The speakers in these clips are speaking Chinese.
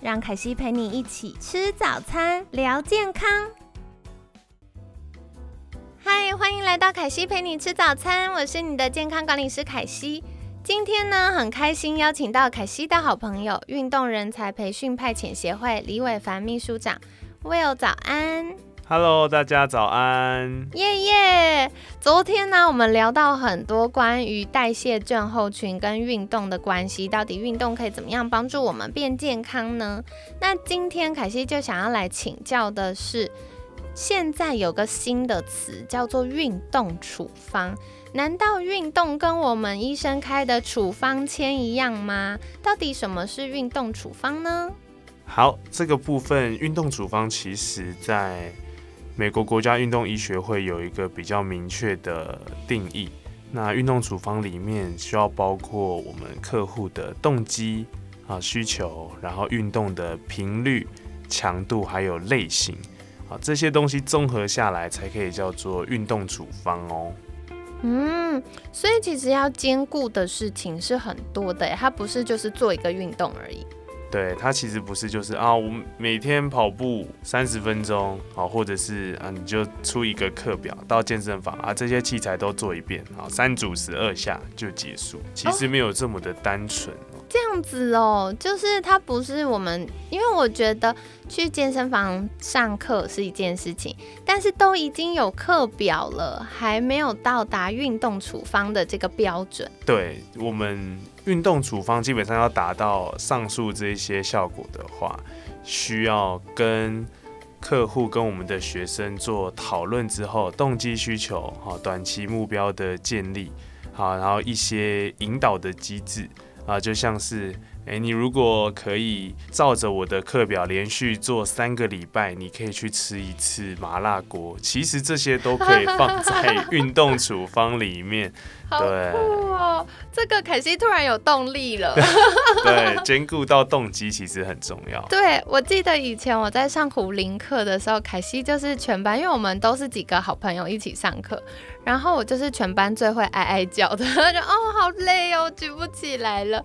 让凯西陪你一起吃早餐，聊健康。嗨，欢迎来到凯西陪你吃早餐，我是你的健康管理师凯西。今天呢，很开心邀请到凯西的好朋友，运动人才培训派遣协会李伟凡秘书长，Will 早安。Hello，大家早安。耶耶！昨天呢，我们聊到很多关于代谢症候群跟运动的关系，到底运动可以怎么样帮助我们变健康呢？那今天凯西就想要来请教的是，现在有个新的词叫做运动处方，难道运动跟我们医生开的处方签一样吗？到底什么是运动处方呢？好，这个部分运动处方其实在。美国国家运动医学会有一个比较明确的定义，那运动处方里面需要包括我们客户的动机啊需求，然后运动的频率、强度还有类型啊这些东西综合下来才可以叫做运动处方哦。嗯，所以其实要兼顾的事情是很多的，它不是就是做一个运动而已。对它其实不是，就是啊，我每天跑步三十分钟，好，或者是啊，你就出一个课表到健身房啊，这些器材都做一遍，好，三组十二下就结束。其实没有这么的单纯。这样子哦，就是它不是我们，因为我觉得去健身房上课是一件事情，但是都已经有课表了，还没有到达运动处方的这个标准。对我们运动处方基本上要达到上述这些效果的话，需要跟客户跟我们的学生做讨论之后，动机需求好，短期目标的建立好，然后一些引导的机制。啊，就像是，哎，你如果可以照着我的课表连续做三个礼拜，你可以去吃一次麻辣锅。其实这些都可以放在 运动处方里面。对哦，这个凯西突然有动力了。对，兼顾到动机其实很重要。对，我记得以前我在上胡林课的时候，凯西就是全班，因为我们都是几个好朋友一起上课。然后我就是全班最会哀哀叫的，就哦好累哦，举不起来了。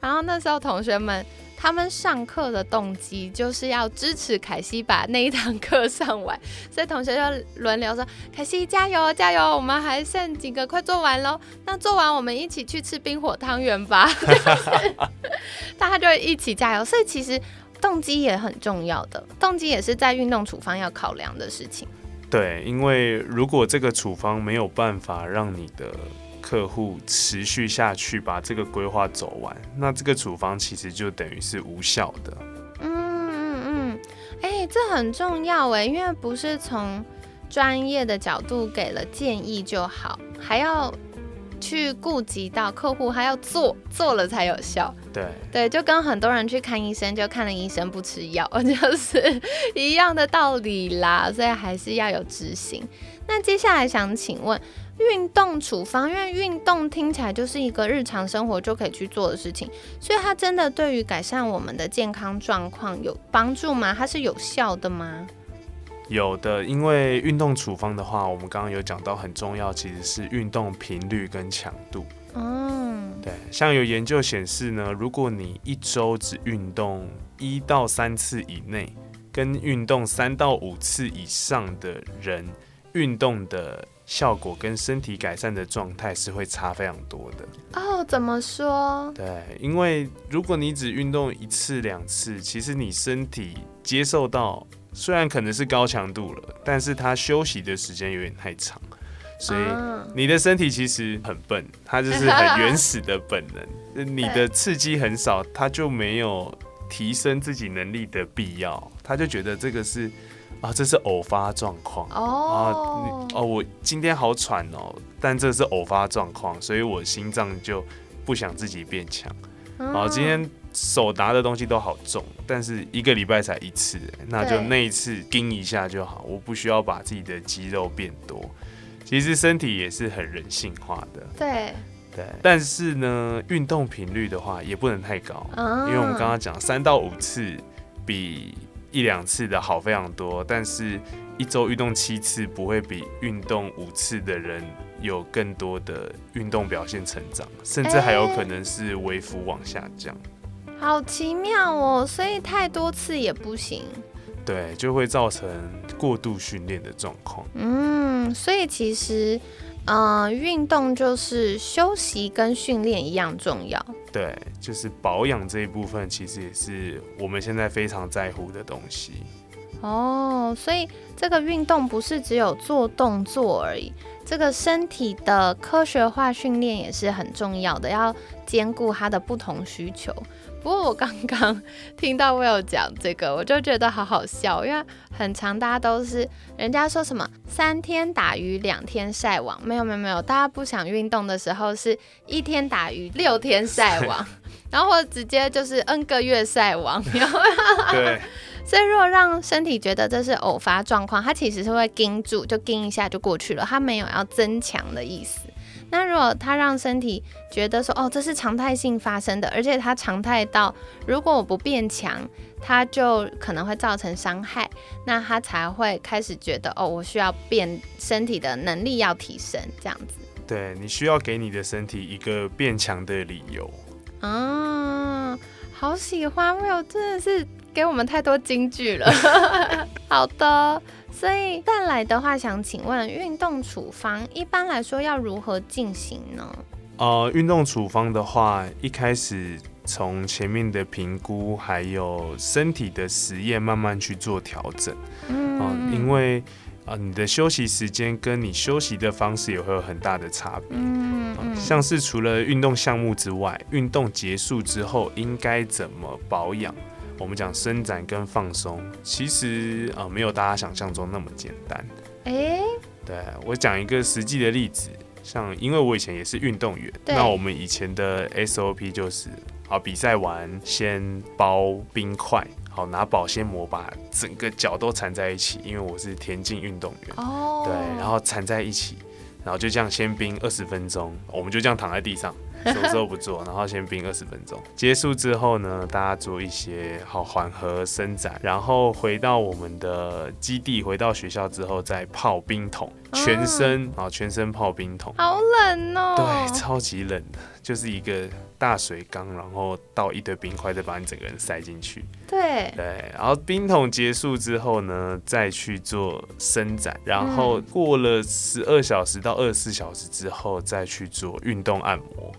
然后那时候同学们他们上课的动机就是要支持凯西把那一堂课上完，所以同学就轮流说：“凯西加油加油，我们还剩几个，快做完喽。那做完我们一起去吃冰火汤圆吧。”大家就一起加油。所以其实动机也很重要的，动机也是在运动处方要考量的事情。对，因为如果这个处方没有办法让你的客户持续下去，把这个规划走完，那这个处方其实就等于是无效的。嗯嗯嗯，哎，这很重要哎，因为不是从专业的角度给了建议就好，还要。去顾及到客户，还要做做了才有效。对对，就跟很多人去看医生，就看了医生不吃药，就是一样的道理啦。所以还是要有执行。那接下来想请问，运动处方，因为运动听起来就是一个日常生活就可以去做的事情，所以它真的对于改善我们的健康状况有帮助吗？它是有效的吗？有的，因为运动处方的话，我们刚刚有讲到很重要，其实是运动频率跟强度。嗯，对，像有研究显示呢，如果你一周只运动一到三次以内，跟运动三到五次以上的人，运动的效果跟身体改善的状态是会差非常多的。哦，怎么说？对，因为如果你只运动一次两次，其实你身体接受到。虽然可能是高强度了，但是它休息的时间有点太长，所以你的身体其实很笨，它就是很原始的本能。你的刺激很少，它就没有提升自己能力的必要，他就觉得这个是啊，这是偶发状况哦哦，我今天好喘哦，但这是偶发状况，所以我心脏就不想自己变强。好，今天。手拿的东西都好重，但是一个礼拜才一次，那就那一次盯一下就好，我不需要把自己的肌肉变多。其实身体也是很人性化的，对，对。但是呢，运动频率的话也不能太高，啊因为我们刚刚讲三到五次比一两次的好非常多，但是一周运动七次不会比运动五次的人有更多的运动表现成长，甚至还有可能是微幅往下降。好奇妙哦，所以太多次也不行。对，就会造成过度训练的状况。嗯，所以其实，嗯，运动就是休息跟训练一样重要。对，就是保养这一部分，其实也是我们现在非常在乎的东西。哦，所以这个运动不是只有做动作而已，这个身体的科学化训练也是很重要的，要兼顾它的不同需求。不过我刚刚听到我有讲这个，我就觉得好好笑，因为很长大家都是人家说什么三天打鱼两天晒网，没有没有没有，大家不想运动的时候是一天打鱼六天晒网，然后或者直接就是 N 个月晒网，然后对，所以如果让身体觉得这是偶发状况，它其实是会盯住，就盯一下就过去了，它没有要增强的意思。那如果它让身体觉得说，哦，这是常态性发生的，而且它常态到，如果我不变强，它就可能会造成伤害，那它才会开始觉得，哦，我需要变身体的能力要提升，这样子。对你需要给你的身体一个变强的理由。啊，好喜欢 Will，真的是给我们太多金句了。好的，所以再来的话，想请问运动处方一般来说要如何进行呢？呃，运动处方的话，一开始从前面的评估，还有身体的实验，慢慢去做调整。嗯啊、因为啊、呃你的休息时间跟你休息的方式也会有很大的差别。嗯啊像是除了运动项目之外，运动结束之后应该怎么保养？我们讲伸展跟放松，其实呃没有大家想象中那么简单。哎、对我讲一个实际的例子，像因为我以前也是运动员，那我们以前的 SOP 就是，好比赛完先包冰块，好拿保鲜膜把整个脚都缠在一起，因为我是田径运动员，哦，对，然后缠在一起，然后就这样先冰二十分钟，我们就这样躺在地上。什么时候不做，然后先冰二十分钟。结束之后呢，大家做一些好缓和伸展，然后回到我们的基地，回到学校之后再泡冰桶，全身啊、全身泡冰桶。好冷哦。对，超级冷的，就是一个大水缸，然后倒一堆冰块，再把你整个人塞进去。对对，然后冰桶结束之后呢，再去做伸展，然后过了十二小时到二十四小时之后，再去做运动按摩。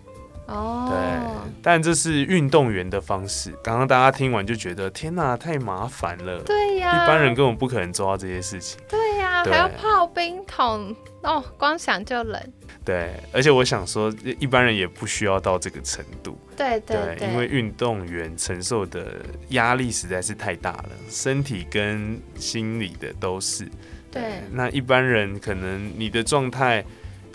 哦，对，但这是运动员的方式。刚刚大家听完就觉得，天哪，太麻烦了。对呀，一般人根本不可能做到这些事情。对呀，对还要泡冰桶哦，光想就冷。对，而且我想说，一般人也不需要到这个程度。对对对，因为运动员承受的压力实在是太大了，身体跟心理的都是。对那一般人可能你的状态，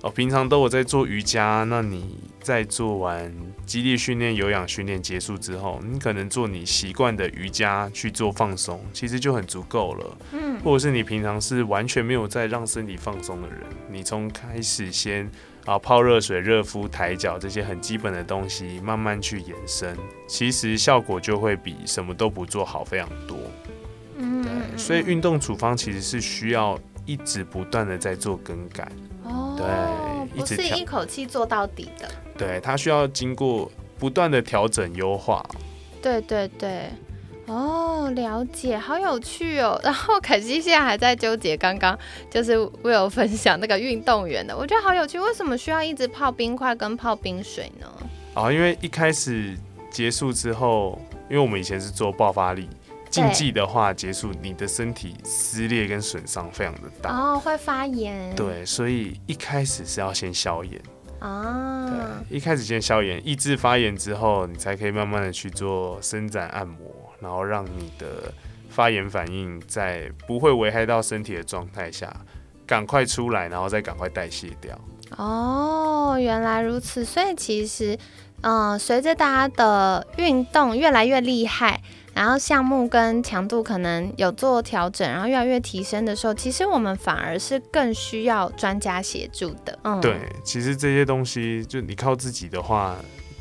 哦，平常都有在做瑜伽，那你在做完肌力训练、有氧训练结束之后，你可能做你习惯的瑜伽去做放松，其实就很足够了。嗯，或者是你平常是完全没有在让身体放松的人，你从开始先啊泡热水、热敷、抬脚这些很基本的东西，慢慢去延伸，其实效果就会比什么都不做好非常多。嗯，对，嗯所以运动处方其实是需要一直不断的在做更改，哦，对不是一口气做到底的。对，它需要经过不断的调整优化。对对对，哦，了解，好有趣哦。然后凯西现在还在纠结，刚刚就是我有分享那个运动员的，我觉得好有趣，为什么需要一直泡冰块跟泡冰水呢？啊，因为一开始结束之后，因为我们以前是做爆发力。竞技的话，结束你的身体撕裂跟损伤非常的大，哦，会发炎。对，所以一开始是要先消炎，啊，对，一开始先消炎，抑制发炎之后，你才可以慢慢的去做伸展按摩，然后让你的发炎反应在不会危害到身体的状态下，赶快出来，然后再赶快代谢掉。哦，原来如此，所以其实嗯，随着大家的运动越来越厉害，然后项目跟强度可能有做调整，然后越来越提升的时候，其实我们反而是更需要专家协助的。嗯，对，其实这些东西就你靠自己的话，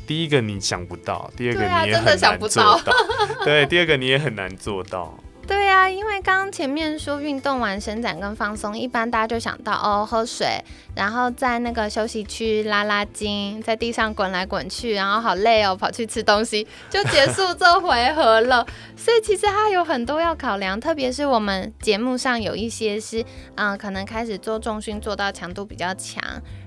第一个你想不到，第二个你也很难做到，对，第二个你也很难做到。对呀，因为刚刚前面说运动完伸展跟放松，一般大家就想到哦喝水，然后在那个休息区拉拉筋，在地上滚来滚去，然后好累哦，跑去吃东西就结束这回合了。所以其实它有很多要考量，特别是我们节目上有一些是嗯，可能开始做重训做到强度比较强。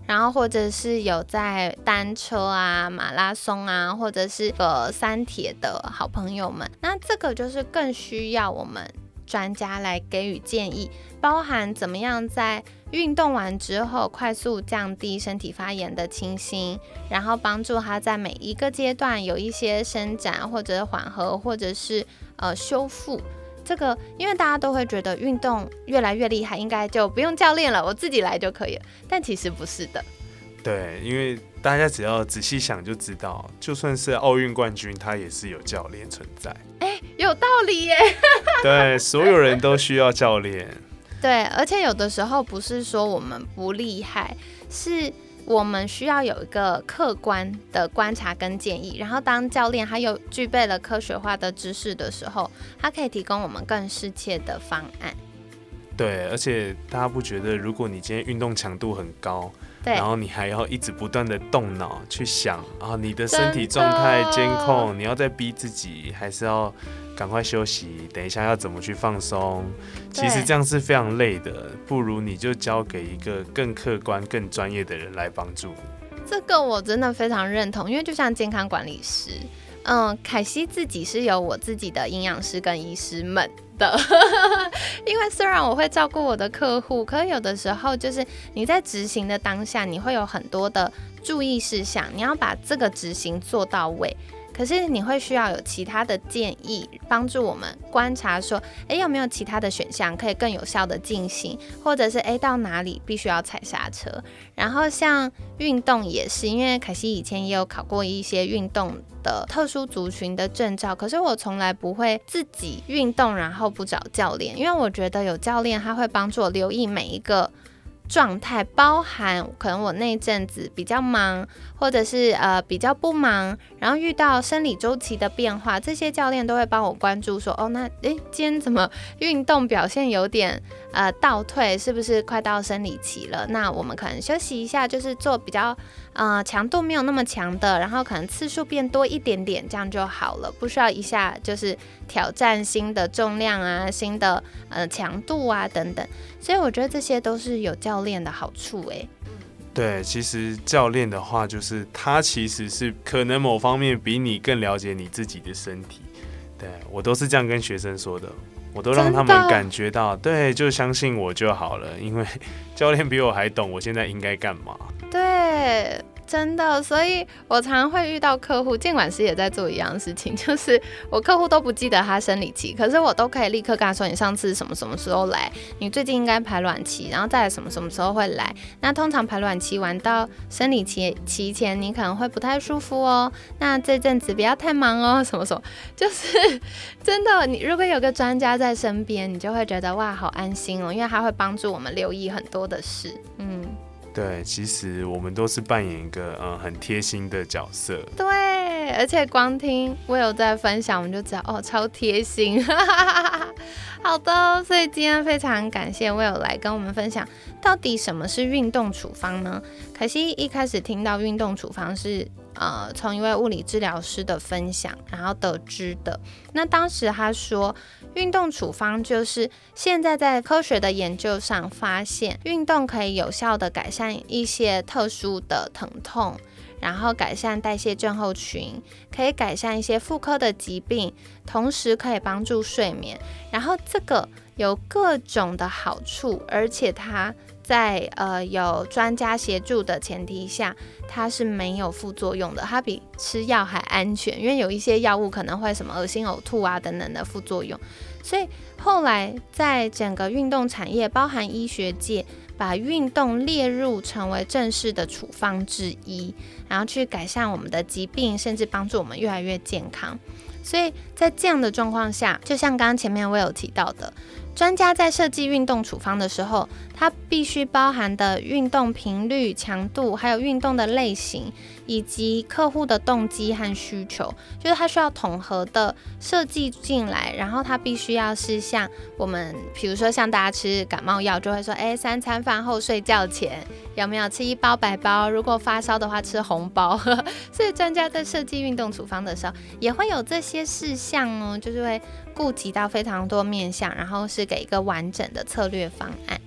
然后或者是有在单车啊、马拉松啊，或者是呃三铁的好朋友们，那这个就是更需要我们专家来给予建议，包含怎么样在运动完之后快速降低身体发炎的情形，然后帮助他在每一个阶段有一些伸展或者缓和或者是呃修复。这个，因为大家都会觉得运动越来越厉害，应该就不用教练了，我自己来就可以了。但其实不是的。对，因为大家只要仔细想就知道，就算是奥运冠军，他也是有教练存在。哎，有道理耶。对，所有人都需要教练。对，而且有的时候不是说我们不厉害，是。我们需要有一个客观的观察跟建议，然后当教练他又具备了科学化的知识的时候，他可以提供我们更适切的方案。对，而且大家不觉得，如果你今天运动强度很高，然后你还要一直不断的动脑去想啊，你的身体状态监控，你要在逼自己，还是要？赶快休息，等一下要怎么去放松？其实这样是非常累的，不如你就交给一个更客观、更专业的人来帮助你。这个我真的非常认同，因为就像健康管理师，嗯，凯西自己是有我自己的营养师跟医师们的。因为虽然我会照顾我的客户，可有的时候就是你在执行的当下，你会有很多的注意事项，你要把这个执行做到位。可是你会需要有其他的建议，帮助我们观察说，诶，有没有其他的选项可以更有效的进行，或者是诶，到哪里必须要踩刹车。然后像运动也是，因为凯西以前也有考过一些运动的特殊族群的证照，可是我从来不会自己运动然后不找教练，因为我觉得有教练他会帮助我留意每一个。状态包含可能我那阵子比较忙，或者是呃比较不忙，然后遇到生理周期的变化，这些教练都会帮我关注，说哦那诶今天怎么运动表现有点呃倒退，是不是快到生理期了？那我们可能休息一下，就是做比较呃强度没有那么强的，然后可能次数变多一点点，这样就好了，不需要一下就是挑战新的重量啊、新的呃强度啊等等。所以我觉得这些都是有教练的好处诶。对，其实教练的话，就是他其实是可能某方面比你更了解你自己的身体。对我都是这样跟学生说的，我都让他们感觉到，对，就相信我就好了，因为 教练比我还懂我现在应该干嘛。对。真的，所以我常常会遇到客户，监管师也在做一样事情，就是我客户都不记得他生理期，可是我都可以立刻跟他说，你上次什么什么时候来，你最近应该排卵期，然后再什么什么时候会来。那通常排卵期完到生理期期前，你可能会不太舒服哦。那这阵子不要太忙哦，什么什么，就是真的，你如果有个专家在身边，你就会觉得哇，好安心哦，因为他会帮助我们留意很多的事，嗯。对，其实我们都是扮演一个嗯很贴心的角色。对，而且光听我有在分享，我们就知道哦，超贴心。好的，所以今天非常感谢 Will 来跟我们分享，到底什么是运动处方呢？可惜一开始听到运动处方是。呃，从一位物理治疗师的分享，然后得知的。那当时他说，运动处方就是现在在科学的研究上发现，运动可以有效的改善一些特殊的疼痛，然后改善代谢症候群，可以改善一些妇科的疾病，同时可以帮助睡眠。然后这个有各种的好处，而且它。在呃有专家协助的前提下，它是没有副作用的，它比吃药还安全。因为有一些药物可能会什么恶心、呕吐啊等等的副作用，所以后来在整个运动产业，包含医学界，把运动列入成为正式的处方之一。然后去改善我们的疾病，甚至帮助我们越来越健康。所以在这样的状况下，就像刚刚前面我有提到的。专家在设计运动处方的时候，它必须包含的运动频率、强度，还有运动的类型，以及客户的动机和需求，就是它需要统合的设计进来。然后它必须要是像我们，比如说像大家吃感冒药，就会说，哎，三餐饭后睡觉前有没有吃一包白包？如果发烧的话，吃红包。所以专家在设计运动处方的时候，也会有这些事项哦，就是会。顾及到非常多面向，然后是给一个完整的策略方案。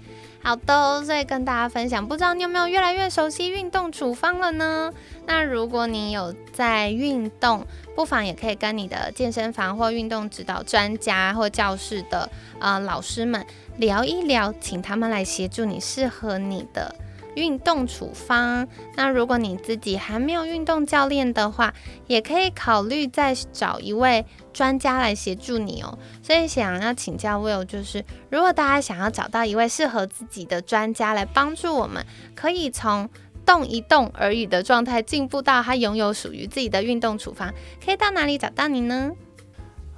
好的，所以跟大家分享，不知道你有没有越来越熟悉运动处方了呢？那如果你有在运动，不妨也可以跟你的健身房或运动指导专家或教室的呃老师们聊一聊，请他们来协助你适合你的。运动处方，那如果你自己还没有运动教练的话，也可以考虑再找一位专家来协助你哦。所以想要请教 Will，就是如果大家想要找到一位适合自己的专家来帮助我们，可以从动一动而已的状态进步到他拥有属于自己的运动处方，可以到哪里找到你呢？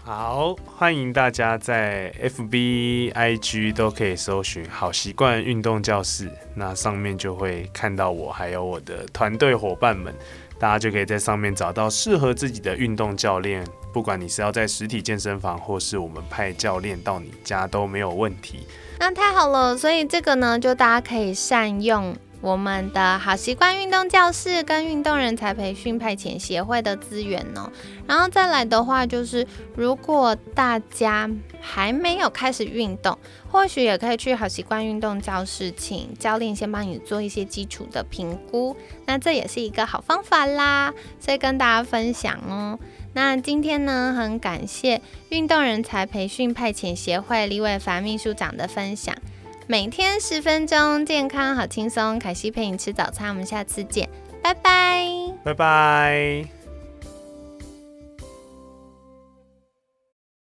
好，欢迎大家在 FB、IG 都可以搜寻“好习惯运动教室”，那上面就会看到我，还有我的团队伙伴们，大家就可以在上面找到适合自己的运动教练。不管你是要在实体健身房，或是我们派教练到你家都没有问题。那太好了，所以这个呢，就大家可以善用。我们的好习惯运动教室跟运动人才培训派遣协会的资源哦，然后再来的话，就是如果大家还没有开始运动，或许也可以去好习惯运动教室，请教练先帮你做一些基础的评估，那这也是一个好方法啦，所以跟大家分享哦。那今天呢，很感谢运动人才培训派遣协会李伟凡秘书长的分享。每天十分钟，健康好轻松。凯西陪你吃早餐，我们下次见，拜拜，拜拜。